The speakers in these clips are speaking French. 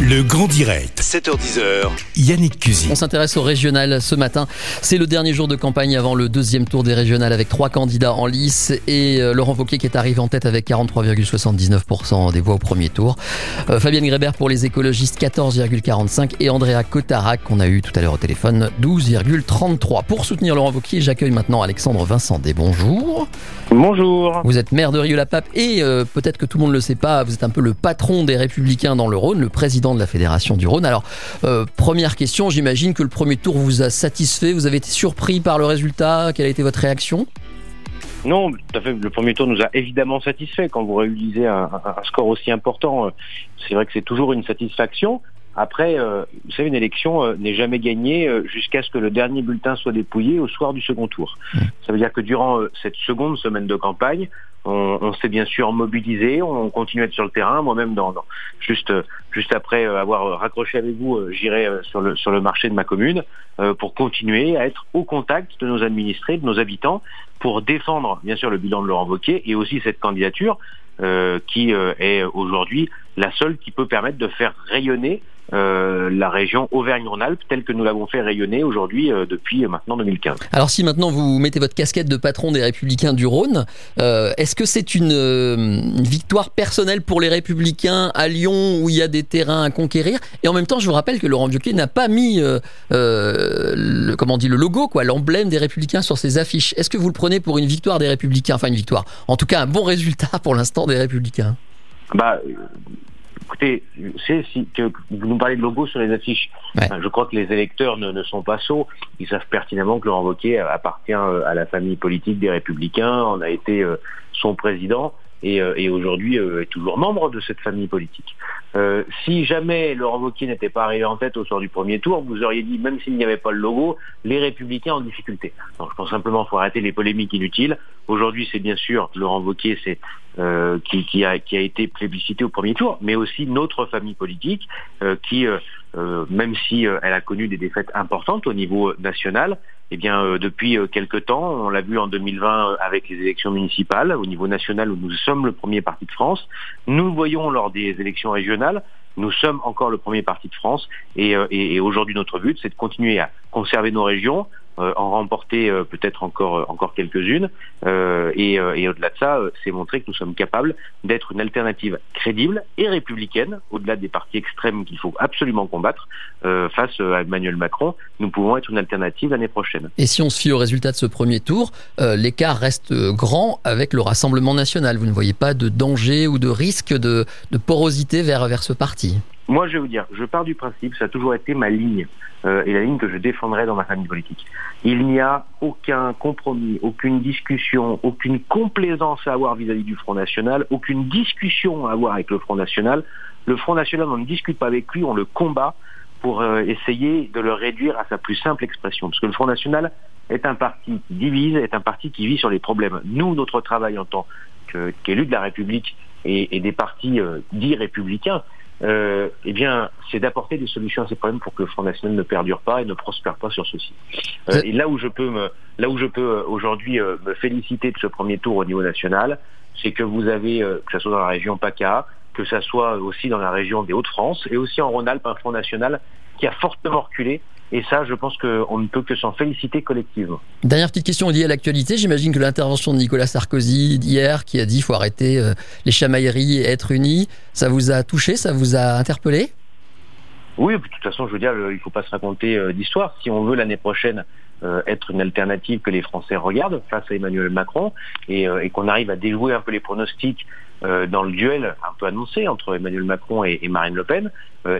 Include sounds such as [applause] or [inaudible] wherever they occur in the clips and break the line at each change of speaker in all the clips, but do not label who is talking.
Le grand direct, 7h10h, Yannick Cusy.
On s'intéresse au régional ce matin. C'est le dernier jour de campagne avant le deuxième tour des régionales avec trois candidats en lice et euh, Laurent Wauquiez qui est arrivé en tête avec 43,79% des voix au premier tour. Euh, Fabienne Grébert pour les écologistes 14,45 et Andrea Cotarac qu'on a eu tout à l'heure au téléphone 12,33. Pour soutenir Laurent Wauquiez, j'accueille maintenant Alexandre Vincent des bonjour.
Bonjour.
Vous êtes maire de Rieux-la-Pape et euh, peut-être que tout le monde ne le sait pas, vous êtes un peu le patron des Républicains dans le Rhône, le président de la Fédération du Rhône. Alors, euh, première question, j'imagine que le premier tour vous a satisfait, vous avez été surpris par le résultat, quelle a été votre réaction?
Non, tout à fait. Le premier tour nous a évidemment satisfait. Quand vous réalisez un, score aussi important, euh, c'est vrai que c'est toujours une satisfaction. Après, euh, vous savez, une élection euh, n'est jamais gagnée euh, jusqu'à ce que le dernier bulletin soit dépouillé au soir du second tour. Ça veut dire que durant cette seconde semaine de campagne, on, s'est bien sûr mobilisé, on continue à être sur le terrain. Moi-même, dans, juste, juste après euh, avoir raccroché avec vous, euh, j'irai euh, sur, le, sur le marché de ma commune pour continuer à être au contact de nos administrés, de nos habitants, pour défendre bien sûr le bilan de Laurent Wauquiez et aussi cette candidature qui est aujourd'hui la seule qui peut permettre de faire rayonner la région Auvergne-Rhône-Alpes telle que nous l'avons fait rayonner aujourd'hui depuis maintenant 2015.
Alors si maintenant vous mettez votre casquette de patron des Républicains du Rhône, est-ce que c'est une, euh, une victoire personnelle pour les Républicains à Lyon où il y a des terrains à conquérir Et en même temps, je vous rappelle que Laurent Wauquiez n'a pas mis euh, euh, le, comment dit, le logo, quoi, l'emblème des Républicains sur ses affiches. Est-ce que vous le prenez pour une victoire des Républicains? Enfin une victoire, en tout cas un bon résultat pour l'instant des Républicains.
Bah, écoutez, c'est si que vous nous parlez de logo sur les affiches.
Ouais.
Je crois que les électeurs ne, ne sont pas sots. Ils savent pertinemment que Laurent Wauquiez appartient euh, à la famille politique des Républicains. On a été euh, son président et, euh, et aujourd'hui euh, est toujours membre de cette famille politique. Euh, si jamais Laurent Wauquiez n'était pas arrivé en tête au soir du premier tour, vous auriez dit, même s'il n'y avait pas le logo, les Républicains en difficulté. Donc je pense simplement qu'il faut arrêter les polémiques inutiles. Aujourd'hui, c'est bien sûr Laurent Wauquiez, qui, a, été plébiscité au premier tour, mais aussi notre famille politique qui, même si elle a connu des défaites importantes au niveau national, eh bien euh, depuis euh, quelque temps, on l'a vu en 2020 euh, avec les élections municipales au niveau national où nous sommes le premier parti de France. Nous voyons lors des élections régionales, nous sommes encore le premier parti de France et, et- aujourd'hui notre but c'est de continuer à conserver nos régions, en remporter euh, peut-être encore euh, encore quelques-unes euh, et, euh, et au-delà de ça, euh, c'est montrer que nous sommes capables d'être une alternative crédible et républicaine, au-delà des partis extrêmes qu'il faut absolument combattre euh, face euh, à Emmanuel Macron. Nous pouvons être une alternative l'année prochaine.
Et si on se fie au résultat de ce premier tour, euh, l'écart reste euh, grand avec le Rassemblement national. Vous ne voyez pas de danger ou de risque de, de porosité vers, vers ce parti?
Moi, je vais vous dire, je pars du principe, ça a toujours été ma ligne euh, et la ligne que je défendrai dans ma famille politique. Il n'y a aucun compromis, aucune discussion, aucune complaisance à avoir vis-à-vis du Front National, aucune discussion à avoir avec le Front National. Le Front National, on ne discute pas avec lui, on le combat pour euh, essayer de le réduire à sa plus simple expression. Parce que le Front National est un parti qui divise, est un parti qui vit sur les problèmes. Nous, notre travail en tant que- qu'élu de la République et, et des partis euh, dits républicains, euh, eh bien, c'est d'apporter des solutions à ces problèmes pour que le Front National ne perdure pas et ne prospère pas sur ceci. Euh, et là où je peux me, là où je peux euh, aujourd'hui euh, me féliciter de ce premier tour au niveau national, c'est que vous avez, euh, que ce soit dans la région PACA, que ce soit aussi dans la région des Hauts-de-France et aussi en Rhône-Alpes, un Front National qui a fortement reculé. Et ça, je pense qu'on ne peut que s'en féliciter collectivement.
Dernière petite question liée à l'actualité. J'imagine que l'intervention de Nicolas Sarkozy d'hier, qui a dit qu'il faut arrêter euh, les chamailleries et être unis, ça vous a touché, ça vous a interpellé?
Oui, de toute façon, je veux dire, il ne faut pas se raconter euh, d'histoire. Si on veut l'année prochaine euh, être une alternative que les Français regardent face à Emmanuel Macron et, euh, et qu'on arrive à déjouer un peu les pronostics euh, dans le duel un peu annoncé entre Emmanuel Macron et, et Marine Le Pen,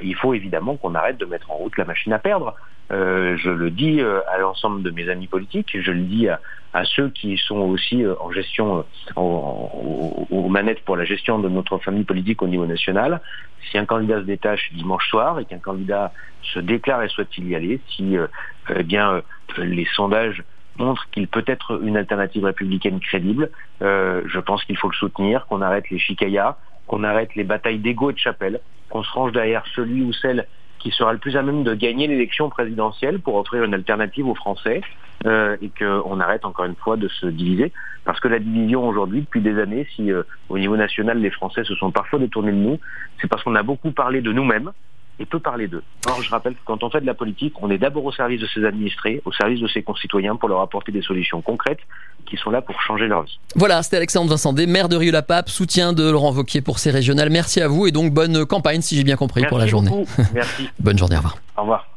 il faut évidemment qu'on arrête de mettre en route la machine à perdre. Euh, je le dis euh, à l'ensemble de mes amis politiques, je le dis à, à ceux qui sont aussi euh, en gestion, euh, aux, manettes pour la gestion de notre famille politique au niveau national. Si un candidat se détache dimanche soir et qu'un candidat se déclare et souhaite y aller, si euh, eh bien euh, les sondages montrent qu'il peut être une alternative républicaine crédible, je pense qu'il faut le soutenir, qu'on arrête les chicayas, qu'on arrête les batailles d'ego et de chapelle, qu'on se range derrière celui ou celle qui sera le plus à même de gagner l'élection présidentielle pour offrir une alternative aux Français euh, et qu'on arrête encore une fois de se diviser. Parce que la division aujourd'hui, depuis des années, si euh, au niveau national les Français se sont parfois détournés de nous, c'est parce qu'on a beaucoup parlé de nous-mêmes et peut parler d'eux. Alors je rappelle que quand on fait de la politique, on est d'abord au service de ses administrés, au service de ses concitoyens pour leur apporter des solutions concrètes qui sont là pour changer leur vie.
Voilà, c'était Alexandre Vincent maire de Rieux-la-Pape, soutien de Laurent Vauquier pour ces régionales. Merci à vous et donc bonne campagne si j'ai bien compris pour la journée.
Merci. [laughs]
bonne journée, au revoir.
Au revoir.